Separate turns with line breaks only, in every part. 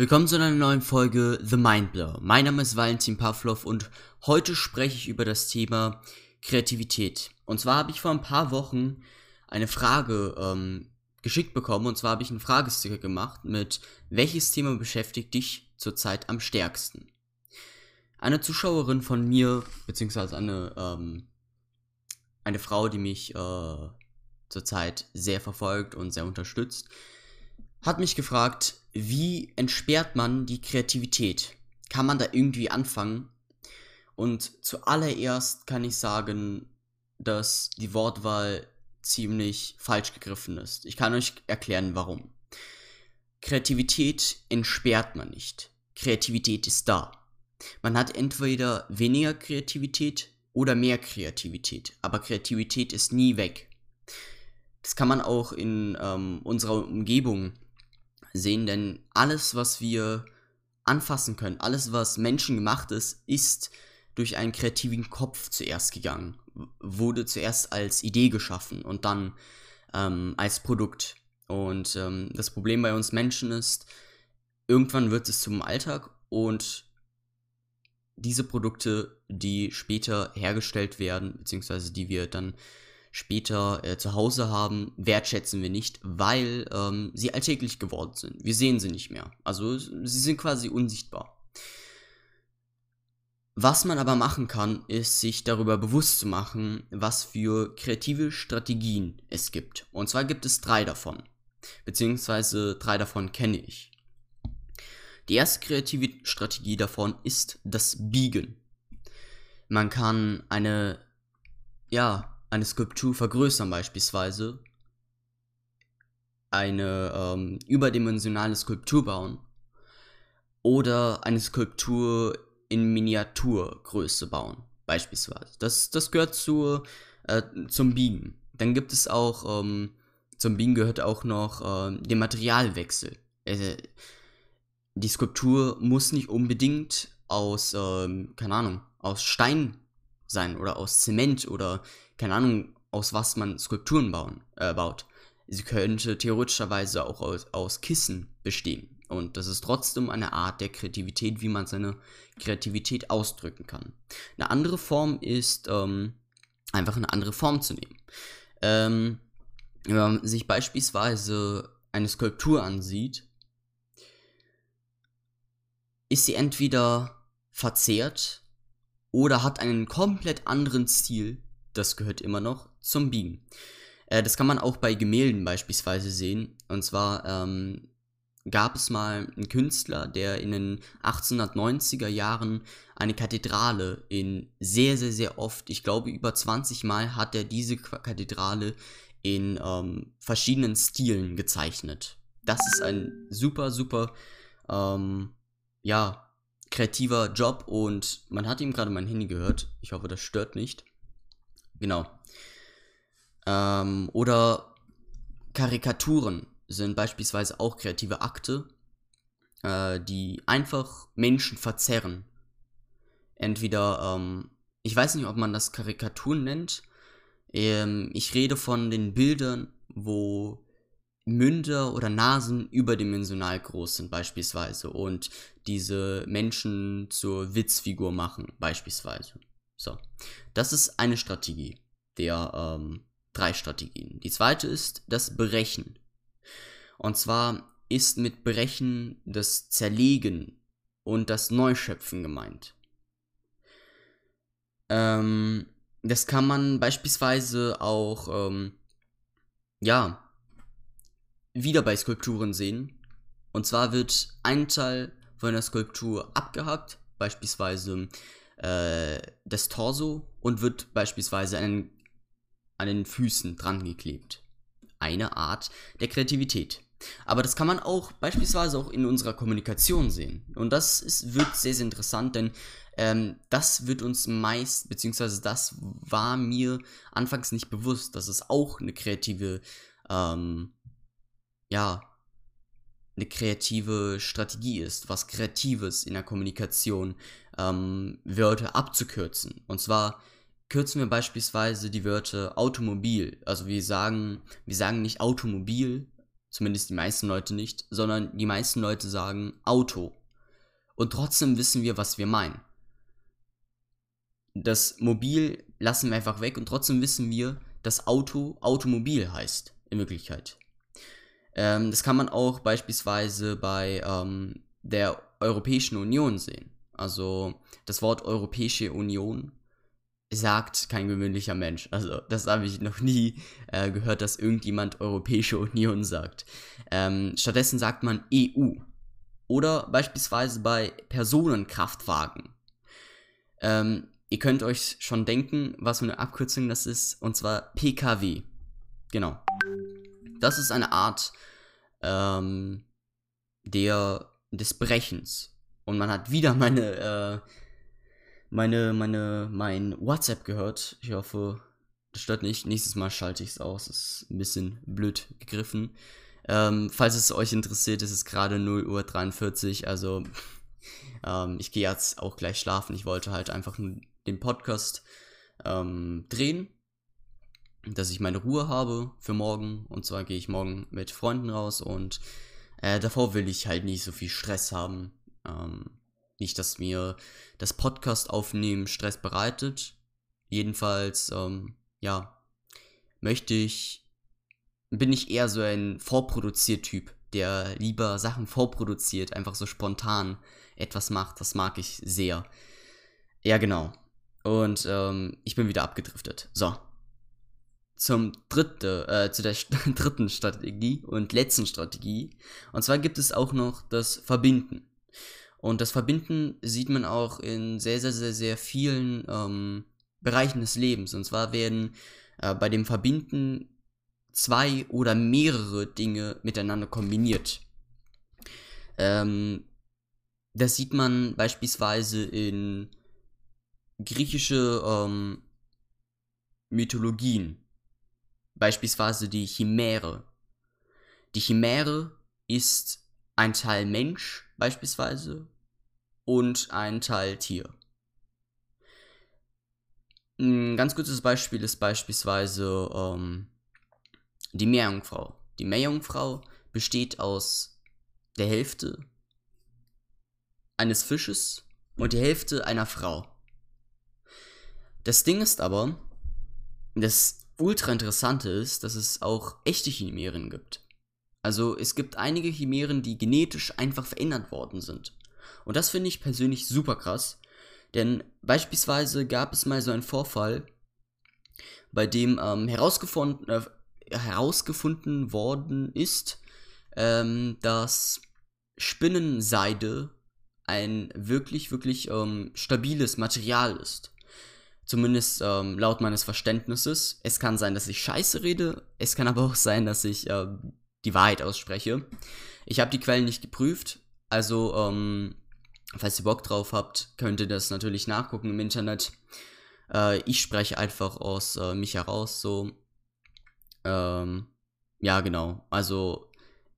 Willkommen zu einer neuen Folge The Mindblow. Mein Name ist Valentin Pavlov und heute spreche ich über das Thema Kreativität. Und zwar habe ich vor ein paar Wochen eine Frage ähm, geschickt bekommen und zwar habe ich einen Fragesticker gemacht mit welches Thema beschäftigt dich zurzeit am stärksten? Eine Zuschauerin von mir, beziehungsweise eine, ähm, eine Frau, die mich äh, zurzeit sehr verfolgt und sehr unterstützt, hat mich gefragt, wie entsperrt man die Kreativität? Kann man da irgendwie anfangen? Und zuallererst kann ich sagen, dass die Wortwahl ziemlich falsch gegriffen ist. Ich kann euch erklären, warum. Kreativität entsperrt man nicht. Kreativität ist da. Man hat entweder weniger Kreativität oder mehr Kreativität, aber Kreativität ist nie weg. Das kann man auch in ähm, unserer Umgebung sehen, denn alles, was wir anfassen können, alles, was menschengemacht ist, ist durch einen kreativen Kopf zuerst gegangen, wurde zuerst als Idee geschaffen und dann ähm, als Produkt. Und ähm, das Problem bei uns Menschen ist, irgendwann wird es zum Alltag und diese Produkte, die später hergestellt werden, beziehungsweise die wir dann später äh, zu Hause haben, wertschätzen wir nicht, weil ähm, sie alltäglich geworden sind. Wir sehen sie nicht mehr. Also sie sind quasi unsichtbar. Was man aber machen kann, ist sich darüber bewusst zu machen, was für kreative Strategien es gibt. Und zwar gibt es drei davon. Beziehungsweise drei davon kenne ich. Die erste kreative Strategie davon ist das Biegen. Man kann eine, ja, eine Skulptur vergrößern beispielsweise, eine ähm, überdimensionale Skulptur bauen oder eine Skulptur in Miniaturgröße bauen beispielsweise. Das, das gehört zu, äh, zum Biegen. Dann gibt es auch, ähm, zum Biegen gehört auch noch äh, der Materialwechsel. Äh, die Skulptur muss nicht unbedingt aus, ähm, keine Ahnung, aus Stein sein oder aus Zement oder keine Ahnung, aus was man Skulpturen bauen, äh, baut. Sie könnte theoretischerweise auch aus, aus Kissen bestehen. Und das ist trotzdem eine Art der Kreativität, wie man seine Kreativität ausdrücken kann. Eine andere Form ist, ähm, einfach eine andere Form zu nehmen. Ähm, wenn man sich beispielsweise eine Skulptur ansieht, ist sie entweder verzerrt oder hat einen komplett anderen Stil das gehört immer noch zum Biegen. Äh, das kann man auch bei Gemälden beispielsweise sehen. Und zwar ähm, gab es mal einen Künstler, der in den 1890er Jahren eine Kathedrale in sehr, sehr, sehr oft, ich glaube über 20 Mal hat er diese Kathedrale in ähm, verschiedenen Stilen gezeichnet. Das ist ein super, super, ähm, ja, kreativer Job und man hat ihm gerade mein Handy gehört. Ich hoffe, das stört nicht. Genau. Ähm, oder Karikaturen sind beispielsweise auch kreative Akte, äh, die einfach Menschen verzerren. Entweder, ähm, ich weiß nicht, ob man das Karikaturen nennt. Ähm, ich rede von den Bildern, wo Münder oder Nasen überdimensional groß sind beispielsweise und diese Menschen zur Witzfigur machen beispielsweise. So, das ist eine Strategie der ähm, drei Strategien. Die zweite ist das Brechen. Und zwar ist mit Brechen das Zerlegen und das Neuschöpfen gemeint. Ähm, das kann man beispielsweise auch, ähm, ja, wieder bei Skulpturen sehen. Und zwar wird ein Teil von der Skulptur abgehackt, beispielsweise äh, das Torso und wird beispielsweise an den, an den Füßen dran geklebt. Eine Art der Kreativität. Aber das kann man auch beispielsweise auch in unserer Kommunikation sehen. Und das ist, wird sehr, sehr interessant, denn ähm, das wird uns meist, beziehungsweise das war mir anfangs nicht bewusst, dass es auch eine kreative, ähm, ja, eine kreative Strategie ist, was Kreatives in der Kommunikation, ähm, Wörter abzukürzen. Und zwar kürzen wir beispielsweise die Wörter Automobil. Also wir sagen, wir sagen nicht Automobil, Zumindest die meisten Leute nicht, sondern die meisten Leute sagen Auto. Und trotzdem wissen wir, was wir meinen. Das Mobil lassen wir einfach weg und trotzdem wissen wir, dass Auto Automobil heißt, in Wirklichkeit. Ähm, das kann man auch beispielsweise bei ähm, der Europäischen Union sehen. Also das Wort Europäische Union sagt kein gewöhnlicher Mensch. Also das habe ich noch nie äh, gehört, dass irgendjemand Europäische Union sagt. Ähm, stattdessen sagt man EU. Oder beispielsweise bei Personenkraftwagen. Ähm, ihr könnt euch schon denken, was für eine Abkürzung das ist, und zwar PKW. Genau. Das ist eine Art ähm, der, des Brechens. Und man hat wieder meine, äh, meine, meine, mein WhatsApp gehört. Ich hoffe, das stört nicht. Nächstes Mal schalte ich es aus. Ist ein bisschen blöd gegriffen. Ähm, falls es euch interessiert, ist es gerade 0.43 Uhr. Also, ähm, ich gehe jetzt auch gleich schlafen. Ich wollte halt einfach nur den Podcast ähm, drehen dass ich meine Ruhe habe für morgen. Und zwar gehe ich morgen mit Freunden raus und äh, davor will ich halt nicht so viel Stress haben. Ähm, nicht, dass mir das Podcast aufnehmen Stress bereitet. Jedenfalls, ähm, ja, möchte ich, bin ich eher so ein Vorproduziert-Typ, der lieber Sachen vorproduziert, einfach so spontan etwas macht. Das mag ich sehr. Ja, genau. Und ähm, ich bin wieder abgedriftet. So, zum dritte, äh, zu der st dritten Strategie und letzten Strategie. Und zwar gibt es auch noch das Verbinden. Und das Verbinden sieht man auch in sehr, sehr, sehr, sehr vielen ähm, Bereichen des Lebens. Und zwar werden äh, bei dem Verbinden zwei oder mehrere Dinge miteinander kombiniert. Ähm, das sieht man beispielsweise in griechische ähm, Mythologien. Beispielsweise die Chimäre. Die Chimäre ist ein Teil Mensch beispielsweise und ein Teil Tier. Ein ganz gutes Beispiel ist beispielsweise ähm, die Meerjungfrau. Die Meerjungfrau besteht aus der Hälfte eines Fisches und die Hälfte einer Frau. Das Ding ist aber, das ultra interessante ist, dass es auch echte Chimären gibt. Also es gibt einige Chimären, die genetisch einfach verändert worden sind. Und das finde ich persönlich super krass. Denn beispielsweise gab es mal so einen Vorfall, bei dem ähm, herausgefunden, äh, herausgefunden worden ist, ähm, dass Spinnenseide ein wirklich, wirklich ähm, stabiles Material ist. Zumindest ähm, laut meines Verständnisses. Es kann sein, dass ich scheiße rede. Es kann aber auch sein, dass ich äh, die Wahrheit ausspreche. Ich habe die Quellen nicht geprüft. Also, ähm, falls ihr Bock drauf habt, könnt ihr das natürlich nachgucken im Internet. Äh, ich spreche einfach aus äh, mich heraus. So. Ähm, ja, genau. Also,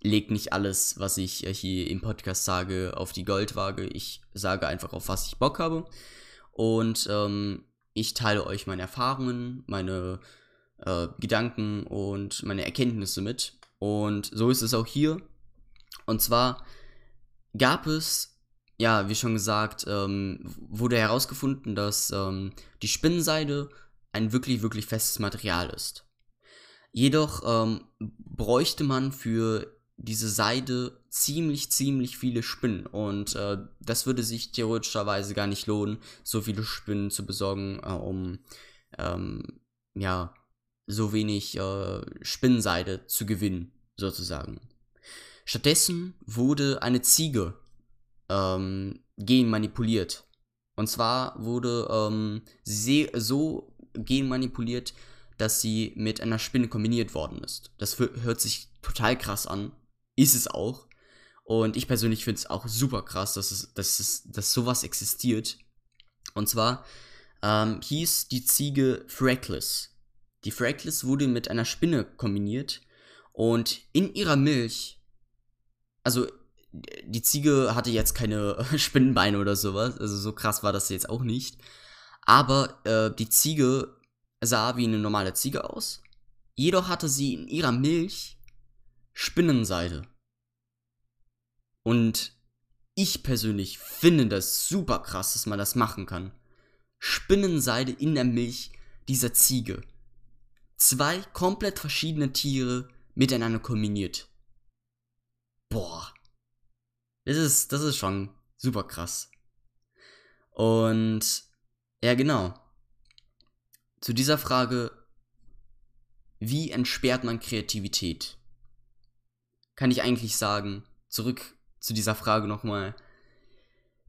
legt nicht alles, was ich äh, hier im Podcast sage, auf die Goldwaage. Ich sage einfach, auf was ich Bock habe. Und ähm, ich teile euch meine Erfahrungen, meine äh, Gedanken und meine Erkenntnisse mit. Und so ist es auch hier. Und zwar gab es, ja, wie schon gesagt, ähm, wurde herausgefunden, dass ähm, die Spinnenseide ein wirklich, wirklich festes Material ist. Jedoch ähm, bräuchte man für diese Seide ziemlich, ziemlich viele Spinnen. Und äh, das würde sich theoretischerweise gar nicht lohnen, so viele Spinnen zu besorgen, äh, um ähm, ja, so wenig äh, Spinnenseide zu gewinnen, sozusagen. Stattdessen wurde eine Ziege ähm, genmanipuliert. Und zwar wurde ähm, sie so genmanipuliert, dass sie mit einer Spinne kombiniert worden ist. Das hört sich total krass an, ist es auch. Und ich persönlich finde es auch super krass, dass, es, dass, es, dass sowas existiert. Und zwar ähm, hieß die Ziege Freckles. Die Freckles wurde mit einer Spinne kombiniert und in ihrer Milch, also die Ziege hatte jetzt keine Spinnenbeine oder sowas, also so krass war das jetzt auch nicht. Aber äh, die Ziege sah wie eine normale Ziege aus. Jedoch hatte sie in ihrer Milch Spinnenseide. Und ich persönlich finde das super krass, dass man das machen kann. Spinnenseide in der Milch dieser Ziege. Zwei komplett verschiedene Tiere miteinander kombiniert. Boah. Das ist, das ist schon super krass. Und ja, genau. Zu dieser Frage, wie entsperrt man Kreativität? Kann ich eigentlich sagen, zurück zu dieser Frage nochmal.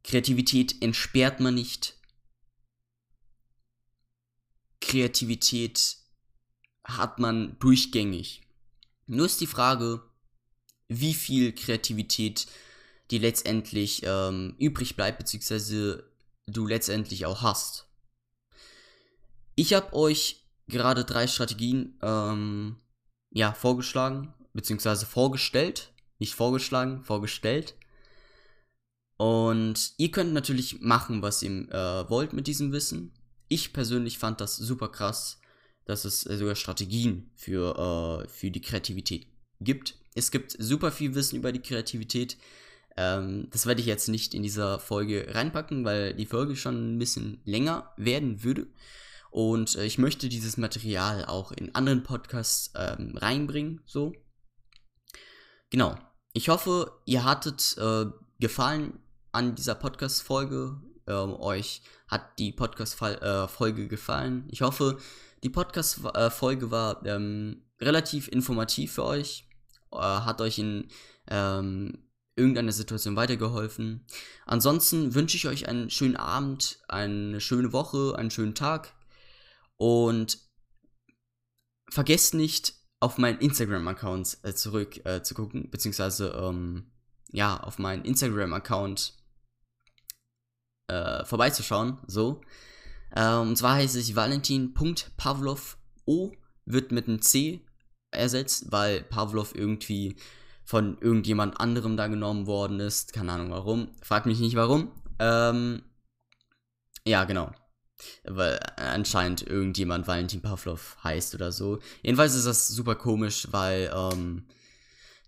Kreativität entsperrt man nicht. Kreativität hat man durchgängig. Nur ist die Frage, wie viel Kreativität die letztendlich ähm, übrig bleibt, beziehungsweise du letztendlich auch hast. Ich habe euch gerade drei Strategien ähm, ja, vorgeschlagen, beziehungsweise vorgestellt. Nicht vorgeschlagen, vorgestellt. Und ihr könnt natürlich machen, was ihr äh, wollt mit diesem Wissen. Ich persönlich fand das super krass, dass es sogar Strategien für, äh, für die Kreativität gibt. Es gibt super viel Wissen über die Kreativität. Ähm, das werde ich jetzt nicht in dieser Folge reinpacken, weil die Folge schon ein bisschen länger werden würde. Und äh, ich möchte dieses Material auch in anderen Podcasts ähm, reinbringen, so. Genau. Ich hoffe, ihr hattet äh, Gefallen an dieser Podcast-Folge. Ähm, euch hat die Podcast-Folge äh, gefallen. Ich hoffe, die Podcast-Folge äh, war ähm, relativ informativ für euch. Äh, hat euch in ähm, irgendeiner Situation weitergeholfen. Ansonsten wünsche ich euch einen schönen Abend, eine schöne Woche, einen schönen Tag. Und vergesst nicht, auf meinen Instagram-Account äh, zurück äh, zu gucken, beziehungsweise ähm, ja, auf meinen Instagram-Account äh, vorbeizuschauen, so. Ähm, und zwar heißt es Valentin.pavlov O wird mit einem C ersetzt, weil Pavlov irgendwie von irgendjemand anderem da genommen worden ist. Keine Ahnung warum. Frag mich nicht warum. Ähm, ja, genau. Weil anscheinend irgendjemand Valentin Pavlov heißt oder so. Jedenfalls ist das super komisch, weil ähm,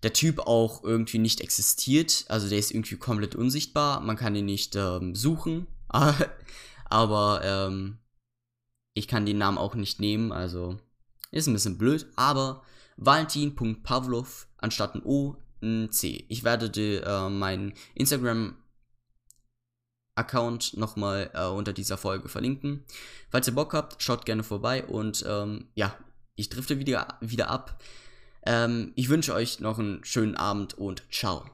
der Typ auch irgendwie nicht existiert. Also der ist irgendwie komplett unsichtbar. Man kann ihn nicht ähm, suchen. aber ähm, ich kann den Namen auch nicht nehmen. Also ist ein bisschen blöd. Aber Valentin.pavlov anstatt ein O ein C. Ich werde die, äh, meinen Instagram Account nochmal äh, unter dieser Folge verlinken. Falls ihr Bock habt, schaut gerne vorbei und ähm, ja, ich drifte wieder, wieder ab. Ähm, ich wünsche euch noch einen schönen Abend und ciao.